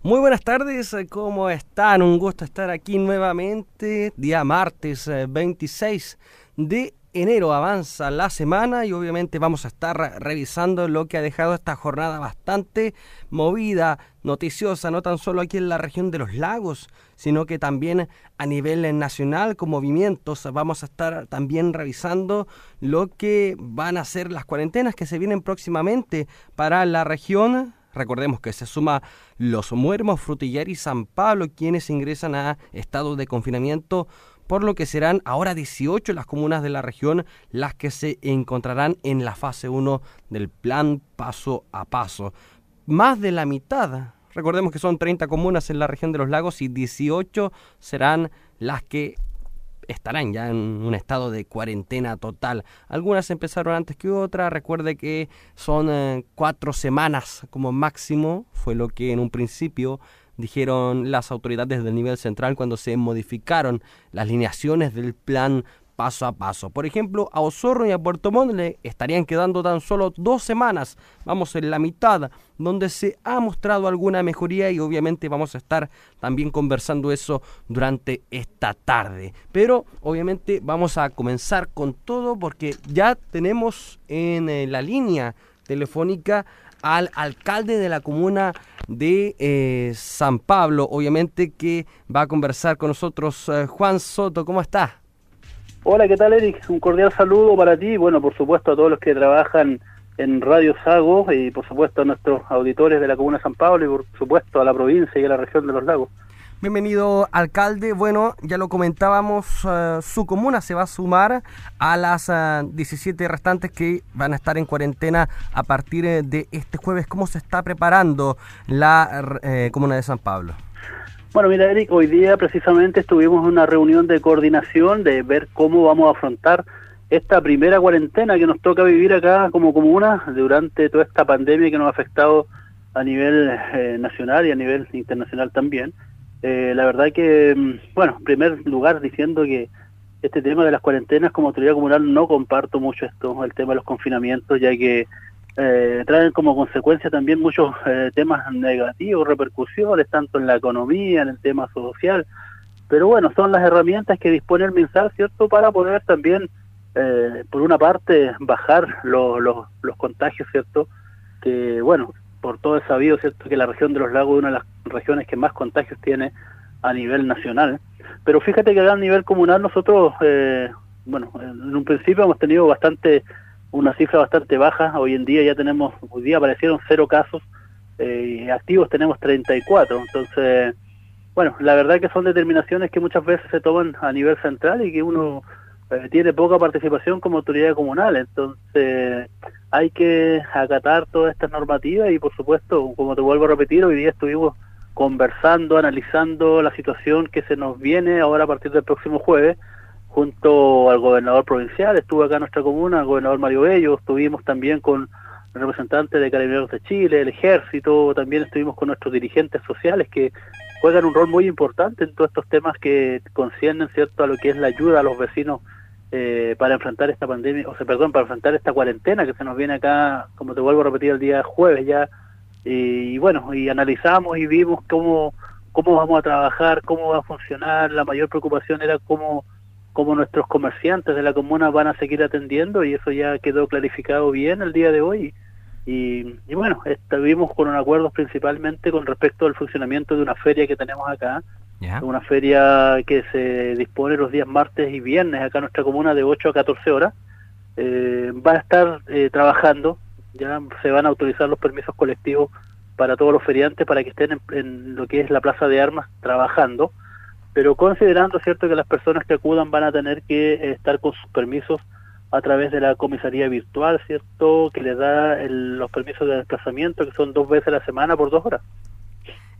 Muy buenas tardes, ¿cómo están? Un gusto estar aquí nuevamente, día martes 26 eh, de enero avanza la semana y obviamente vamos a estar revisando lo que ha dejado esta jornada bastante movida, noticiosa, no tan solo aquí en la región de los lagos, sino que también a nivel nacional con movimientos. Vamos a estar también revisando lo que van a ser las cuarentenas que se vienen próximamente para la región Recordemos que se suma Los Muermos, Frutillar y San Pablo, quienes ingresan a estado de confinamiento, por lo que serán ahora 18 las comunas de la región las que se encontrarán en la fase 1 del plan paso a paso. Más de la mitad, recordemos que son 30 comunas en la región de los lagos y 18 serán las que estarán ya en un estado de cuarentena total. Algunas empezaron antes que otras. Recuerde que son eh, cuatro semanas como máximo. Fue lo que en un principio dijeron las autoridades del nivel central cuando se modificaron las lineaciones del plan paso a paso. Por ejemplo, a Osorno y a Puerto Montt le estarían quedando tan solo dos semanas, vamos en la mitad, donde se ha mostrado alguna mejoría y obviamente vamos a estar también conversando eso durante esta tarde. Pero obviamente vamos a comenzar con todo porque ya tenemos en eh, la línea telefónica al alcalde de la comuna de eh, San Pablo, obviamente que va a conversar con nosotros eh, Juan Soto. ¿Cómo está? Hola, ¿qué tal Eric? Un cordial saludo para ti y bueno, por supuesto a todos los que trabajan en Radio Sago y por supuesto a nuestros auditores de la Comuna de San Pablo y por supuesto a la provincia y a la región de los lagos. Bienvenido, alcalde. Bueno, ya lo comentábamos, eh, su comuna se va a sumar a las 17 eh, restantes que van a estar en cuarentena a partir eh, de este jueves. ¿Cómo se está preparando la comuna de San Pablo? Bueno, mira, Eric, hoy día precisamente estuvimos en una reunión de coordinación de ver cómo vamos a afrontar esta primera cuarentena que nos toca vivir acá como comuna durante toda esta pandemia que nos ha afectado a nivel eh, nacional y a nivel internacional también. Eh, la verdad que, mm, bueno, en primer lugar diciendo que este tema de las cuarentenas como autoridad comunal no comparto mucho esto, el tema de los confinamientos, ya que eh, traen como consecuencia también muchos eh, temas negativos, repercusiones, tanto en la economía, en el tema social. Pero bueno, son las herramientas que dispone el MinSal, ¿cierto?, para poder también, eh, por una parte, bajar los, los, contagios, ¿cierto?, que, bueno, por todo es sabido, ¿cierto?, que la región de los lagos es una de las regiones que más contagios tiene a nivel nacional. Pero fíjate que a nivel comunal nosotros, bueno, en un principio hemos tenido bastante una cifra bastante baja. Hoy en día ya tenemos, hoy día aparecieron cero casos, eh, activos tenemos 34. Entonces, bueno, la verdad que son determinaciones que muchas veces se toman a nivel central y que uno eh, tiene poca participación como autoridad comunal. Entonces, hay que acatar todas estas normativas y, por supuesto, como te vuelvo a repetir, hoy día estuvimos conversando, analizando la situación que se nos viene ahora a partir del próximo jueves junto al gobernador provincial, estuvo acá en nuestra comuna, el gobernador Mario Bello, estuvimos también con representantes de Carabineros de Chile, el Ejército, también estuvimos con nuestros dirigentes sociales que juegan un rol muy importante en todos estos temas que conciernen cierto a lo que es la ayuda a los vecinos eh, para enfrentar esta pandemia, o sea, perdón, para enfrentar esta cuarentena que se nos viene acá, como te vuelvo a repetir, el día jueves ya, y, y bueno, y analizamos y vimos cómo, cómo vamos a trabajar, cómo va a funcionar, la mayor preocupación era cómo cómo nuestros comerciantes de la comuna van a seguir atendiendo y eso ya quedó clarificado bien el día de hoy. Y, bueno, estuvimos con un acuerdo principalmente con respecto al funcionamiento de una feria que tenemos acá, una feria que se dispone los días martes y viernes acá en nuestra comuna de 8 a 14 horas. Eh, va a estar eh, trabajando, ya se van a autorizar los permisos colectivos para todos los feriantes para que estén en lo que es la Plaza de Armas trabajando pero considerando cierto que las personas que acudan van a tener que estar con sus permisos a través de la comisaría virtual, ¿cierto? Que le da los permisos de desplazamiento, que son dos veces a la semana por dos horas.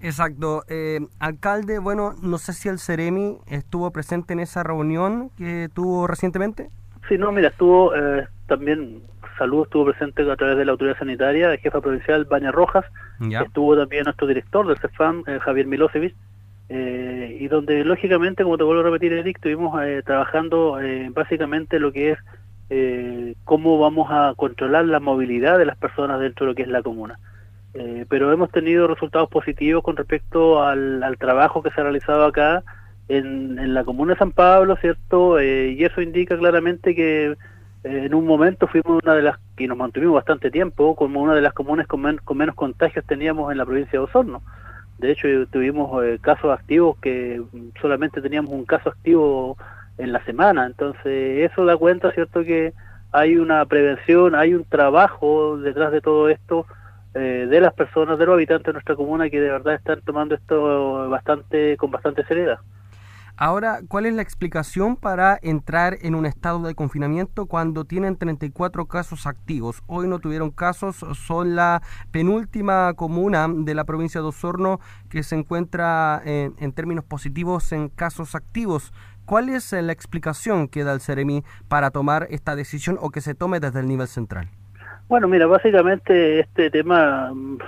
Exacto. Eh, alcalde, bueno, no sé si el Ceremi estuvo presente en esa reunión que tuvo recientemente. Sí, no, mira, estuvo eh, también, Salud estuvo presente a través de la autoridad sanitaria, el jefa provincial Baña Rojas, estuvo también nuestro director del CEFAM, eh, Javier Milosevic, eh, y donde lógicamente, como te vuelvo a repetir, Eric, estuvimos eh, trabajando eh, básicamente lo que es cómo vamos a controlar la movilidad de las personas dentro de lo que es la comuna. Eh, pero hemos tenido resultados positivos con respecto al, trabajo que se ha realizado acá en, la comuna de San Pablo, ¿cierto? Eh, y eso indica claramente que en un momento fuimos una de las que nos mantuvimos bastante tiempo como una de las comunas con, con menos contagios teníamos en la provincia de Osorno. De hecho, tuvimos casos activos que solamente teníamos un caso activo en la semana. Entonces, eso da cuenta, ¿cierto?, que hay una prevención, hay un trabajo detrás de todo esto eh, de las personas, de los habitantes de nuestra comuna que de verdad están tomando esto bastante con bastante seriedad. Ahora, ¿cuál es la explicación para entrar en un estado de confinamiento cuando tienen 34 casos activos? Hoy no tuvieron casos, son la penúltima comuna de la provincia de Osorno que se encuentra en, en términos positivos en casos activos. ¿Cuál es la explicación que da el CEREMI para tomar esta decisión o que se tome desde el nivel central? Bueno, mira, básicamente este tema mm,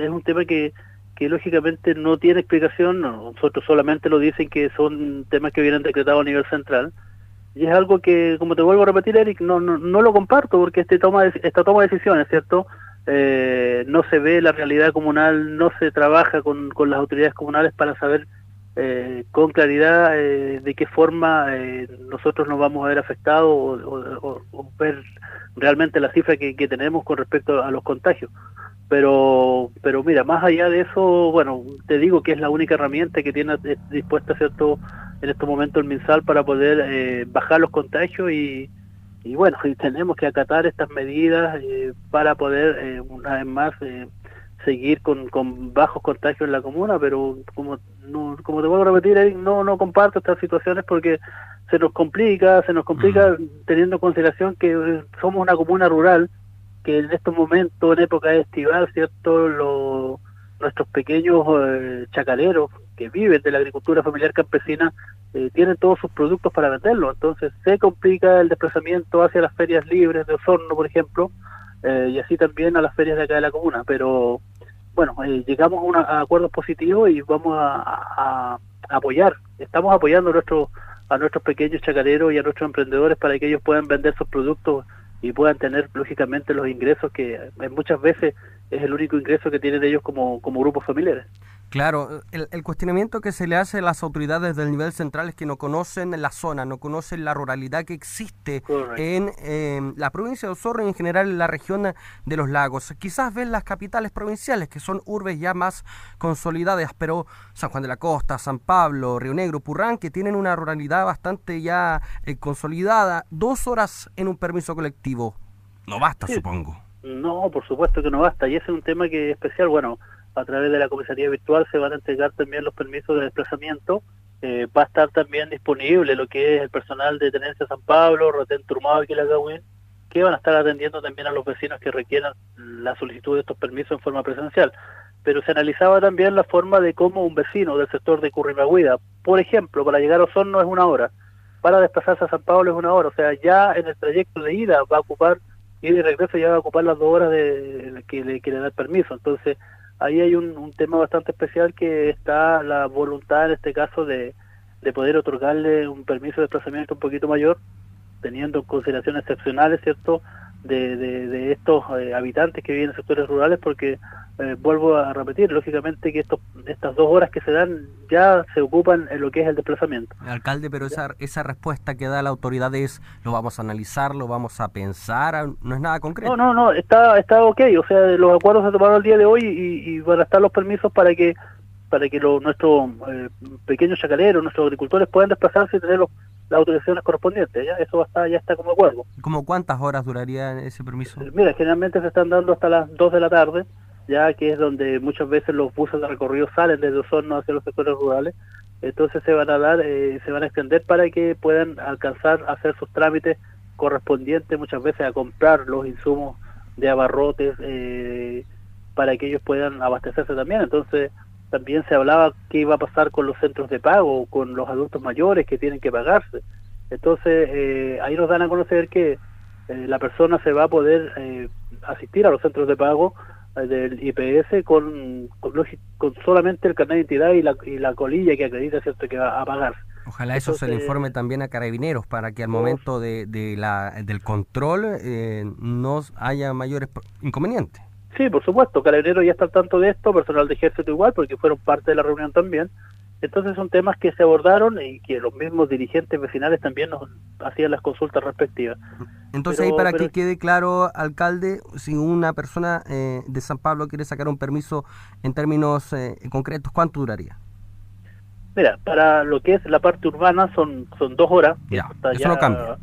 es un tema que que lógicamente no tiene explicación, nosotros solamente lo dicen que son temas que vienen decretados a nivel central, y es algo que, como te vuelvo a repetir, Eric, no, no, no lo comparto, porque este toma esta toma de decisiones, ¿cierto? Eh, no se ve la realidad comunal, no se trabaja con, con las autoridades comunales para saber eh, con claridad eh, de qué forma nosotros nos vamos a ver afectados o, ver realmente la cifra que tenemos con respecto a los contagios pero pero mira más allá de eso bueno te digo que es la única herramienta que tiene dispuesta cierto en estos momentos el MinSal para poder eh, bajar los contagios y, y bueno y tenemos que acatar estas medidas eh, para poder eh, una vez más seguir con, con bajos contagios en la comuna pero como no, como te vuelvo a repetir no no comparto estas situaciones porque se nos complica se nos complica teniendo en consideración que somos una comuna rural que en estos momentos, en época estival, ¿cierto? Los, nuestros pequeños eh, chacaleros que viven de la agricultura familiar campesina eh, tienen todos sus productos para venderlo. Entonces se complica el desplazamiento hacia las ferias libres de Osorno, por ejemplo, eh, y así también a las ferias de acá de la comuna. Pero bueno, llegamos a, un acuerdo positivo y vamos a, apoyar, estamos apoyando a nuestros, a nuestros pequeños chacaleros y a nuestros emprendedores para que ellos puedan vender sus productos y puedan tener lógicamente los ingresos que eh, muchas veces es el único ingreso que tienen ellos como, como grupos familiares. Claro, el, cuestionamiento que se le hace a las autoridades del nivel central es que no conocen la zona, no conocen la ruralidad que existe en la provincia de Osorno y en general en la región de los lagos. Quizás ven las capitales provinciales, que son urbes ya más consolidadas, pero San Juan de la Costa, San Pablo, Río Negro, Purrán, que tienen una ruralidad bastante ya eh, consolidada, dos horas en un permiso colectivo. No basta, supongo. No, por supuesto que no basta, y ese es un tema que es especial, bueno a través de la comisaría virtual se van a entregar también los permisos de desplazamiento. Eh, va a estar también disponible lo que es el personal de Tenencia San Pablo, Rotén Turmado y Quilagawin, que van a estar atendiendo también a los vecinos que requieran la solicitud de estos permisos en forma presencial. Pero se analizaba también la forma de cómo un vecino del sector de Currimaguida, por ejemplo, para llegar a Osorno es una hora, para desplazarse a San Pablo es una hora, o sea, ya en el trayecto de ida va a ocupar y de regreso ya va a ocupar las dos horas de, que, le, que le permiso. Entonces, ahí hay un, tema bastante especial que está la voluntad en este caso de, de poder otorgarle un permiso de desplazamiento un poquito mayor, teniendo consideraciones excepcionales, ¿cierto?, de, de, estos eh, habitantes que viven en sectores rurales, porque eh, vuelvo a repetir, lógicamente que estos, estas dos horas que se dan ya se ocupan en lo que es el desplazamiento. Alcalde, pero esa, esa respuesta que da la autoridad es, lo vamos a analizar, lo vamos a pensar, no es nada concreto. No, no, no, está, está ok, o sea, los acuerdos se tomaron el día de hoy y, y van a estar los permisos para que para que nuestros eh, pequeños chacaleros, nuestros agricultores puedan desplazarse y tener los, las autorizaciones correspondientes. ¿ya? Eso ya está como acuerdo. ¿Cómo cuántas horas duraría ese permiso? Mira, generalmente se están dando hasta las 2 de la tarde ya que es donde muchas veces los buses de recorrido salen desde Osorno hacia los sectores rurales, entonces se van a dar, eh, se van a extender para que puedan alcanzar a hacer sus trámites correspondientes muchas veces a comprar los insumos de abarrotes eh, para que ellos puedan abastecerse también. Entonces también se hablaba qué iba a pasar con los centros de pago, con los adultos mayores que tienen que pagarse. Entonces eh, ahí nos dan a conocer que la persona se va a poder asistir a los centros de pago del IPS con, con, solamente el carnet de identidad y la, y la colilla que acredita cierto que va a pagar. Ojalá eso se le informe también a carabineros para que al momento de, de la, del control eh, no haya mayores inconvenientes. Sí, por supuesto, Carabineros ya está al tanto de esto, personal de ejército igual, porque fueron parte de la reunión también. Entonces son temas que se abordaron y que los mismos dirigentes vecinales también nos hacían las consultas respectivas. Entonces ahí para que quede claro, alcalde, si una persona eh, de San Pablo quiere sacar un permiso en términos eh, concretos, ¿cuánto duraría? Mira, para lo que es la parte urbana son son dos horas. Ya, eso no cambia.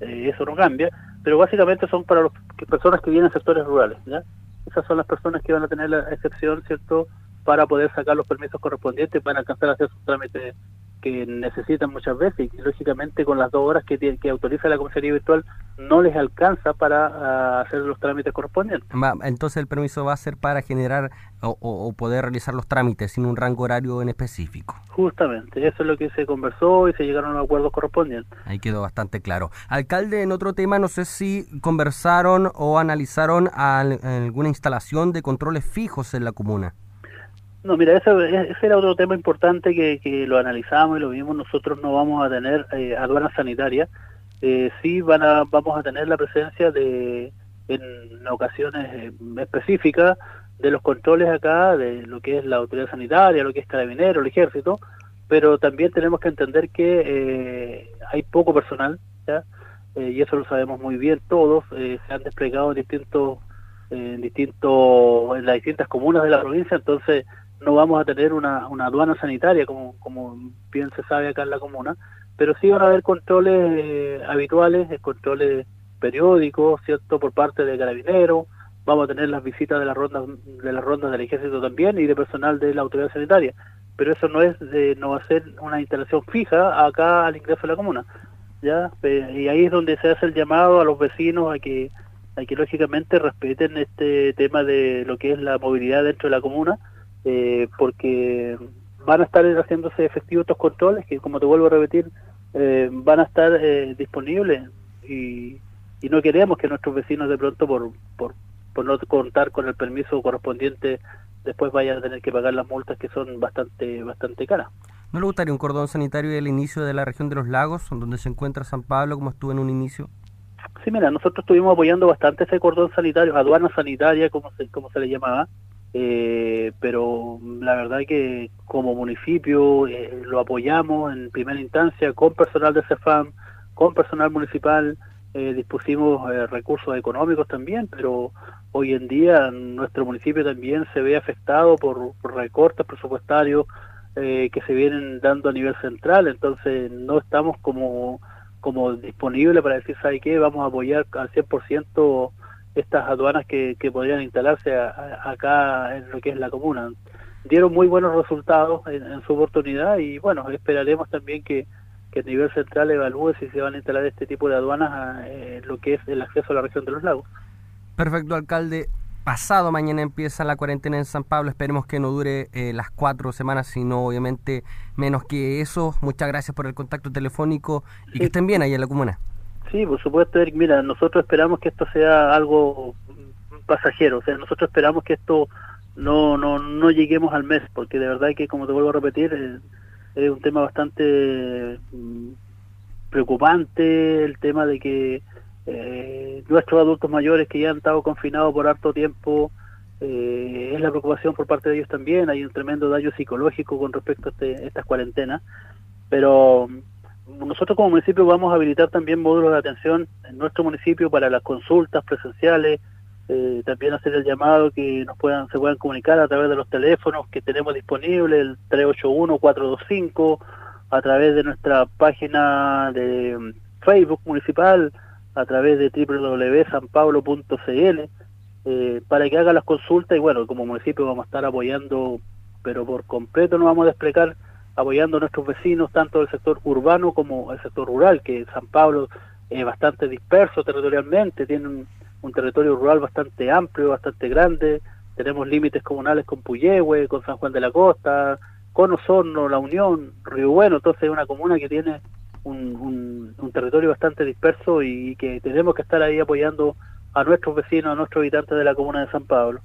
Eh, eso no cambia, pero básicamente son para las personas que vienen de sectores rurales, ¿ya? Esas son las personas que van a tener la excepción, ¿cierto?, para poder sacar los permisos correspondientes, van a alcanzar a hacer sus trámites que necesitan muchas veces y lógicamente con las dos horas que, que autoriza la comisaría virtual no les alcanza para ah, hacer los trámites correspondientes. entonces el permiso va a ser para generar o, poder realizar los trámites sin un rango horario en específico. Justamente, eso es lo que se conversó y se llegaron a acuerdos correspondientes. Ahí quedó bastante claro. Alcalde, en otro tema, no sé si conversaron o analizaron alguna instalación de controles fijos en la comuna. No, mira, ese, era otro tema importante que, que, lo analizamos y lo vimos. Nosotros no vamos a tener eh, aduanas sanitarias. Eh, sí van a, vamos a tener la presencia de, en ocasiones eh, específicas, de los controles acá, de lo que es la autoridad sanitaria, lo que es carabinero, el ejército, pero también tenemos que entender que eh, hay poco personal, ¿ya? y eso lo sabemos muy bien todos. se han desplegado en distintos, en distintos, en las distintas comunas de la provincia, entonces no vamos a tener una, una aduana sanitaria, como, como bien se sabe acá en la comuna, pero sí van a haber controles eh, habituales, eh, controles periódicos, ¿cierto?, por parte de carabineros, vamos a tener las visitas de las rondas de las rondas del ejército también y de personal de la autoridad sanitaria, pero eso no es de, no va a ser una instalación fija acá al ingreso de la comuna, ya y ahí es donde se hace el llamado a los vecinos a que a que lógicamente respeten este tema de lo que es la movilidad dentro de la comuna eh, porque van a estar haciéndose efectivos estos controles que, como te vuelvo a repetir, eh, van a estar eh, disponibles y, no queremos que nuestros vecinos de pronto por, por, por no contar con el permiso correspondiente después vayan a tener que pagar las multas que son bastante bastante caras. ¿No le gustaría un cordón sanitario del inicio de la región de los lagos, donde se encuentra San Pablo, como estuvo en un inicio? Sí, mira, nosotros estuvimos apoyando bastante ese cordón sanitario, aduana sanitaria, como se, como se le llamaba, eh, pero la verdad que como municipio eh, lo apoyamos en primera instancia con personal de CEFAM, con personal municipal, eh, dispusimos eh, recursos económicos también, pero hoy en día nuestro municipio también se ve afectado por, recortes presupuestarios que se vienen dando a nivel central, entonces no estamos como, como disponibles para decir, ¿sabe qué? Vamos a apoyar al 100% estas aduanas que, que podrían instalarse acá en lo que es la comuna. Dieron muy buenos resultados en, su oportunidad y bueno, esperaremos también que, que a nivel central evalúe si se van a instalar este tipo de aduanas en lo que es el acceso a la región de los lagos. Perfecto, alcalde. Pasado mañana empieza la cuarentena en San Pablo. Esperemos que no dure eh, las cuatro semanas, sino obviamente menos que eso. Muchas gracias por el contacto telefónico y que estén bien ahí en la comuna. Sí, por supuesto, Eric. Mira, nosotros esperamos que esto sea algo pasajero, o sea, nosotros esperamos que esto no, no, no lleguemos al mes, porque de verdad que, como te vuelvo a repetir, eh, es, un tema bastante mm, preocupante, el tema de que eh, nuestros adultos mayores que ya han estado confinados por harto tiempo, eh, es la preocupación por parte de ellos también, hay un tremendo daño psicológico con respecto a, este, estas cuarentenas, pero nosotros como municipio vamos a habilitar también módulos de atención en nuestro municipio para las consultas presenciales, eh, también hacer el llamado que nos puedan se puedan comunicar a través de los teléfonos que tenemos disponibles, el 381-425, a través de nuestra página de mm, Facebook municipal, a través de www.sanpablo.cl, eh, para que haga las consultas y bueno, como municipio vamos a estar apoyando, pero por completo nos vamos a desplegar apoyando a nuestros vecinos, tanto del sector urbano como el sector rural, que San Pablo es bastante disperso territorialmente, tiene un, territorio rural bastante amplio, bastante grande, tenemos límites comunales con Puyehue, con San Juan de la Costa, con Osorno, La Unión, Río Bueno, entonces es una comuna que tiene un, un, territorio bastante disperso y que tenemos que estar ahí apoyando a nuestros vecinos, a nuestros habitantes de la comuna de San Pablo.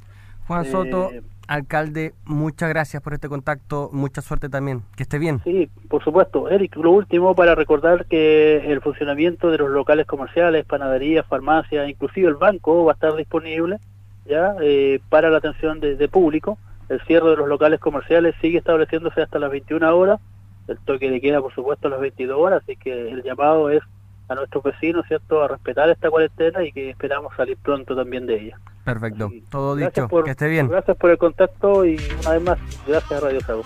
Juan Soto, eh, alcalde, muchas gracias por este contacto, mucha suerte también, que esté bien. Sí, por supuesto. Eric, lo último para recordar que el funcionamiento de los locales comerciales, panaderías, farmacias, inclusive el banco va a estar disponible ya eh, para la atención de, público. El cierre de los locales comerciales sigue estableciéndose hasta las 21 horas. El toque de queda, por supuesto, a las 22 horas. Así que el llamado es a nuestros vecinos, ¿cierto?, a respetar esta cuarentena y que esperamos salir pronto también de ella. Perfecto, todo dicho, que esté bien. Gracias por el contacto y una vez más, gracias a Radio Sago.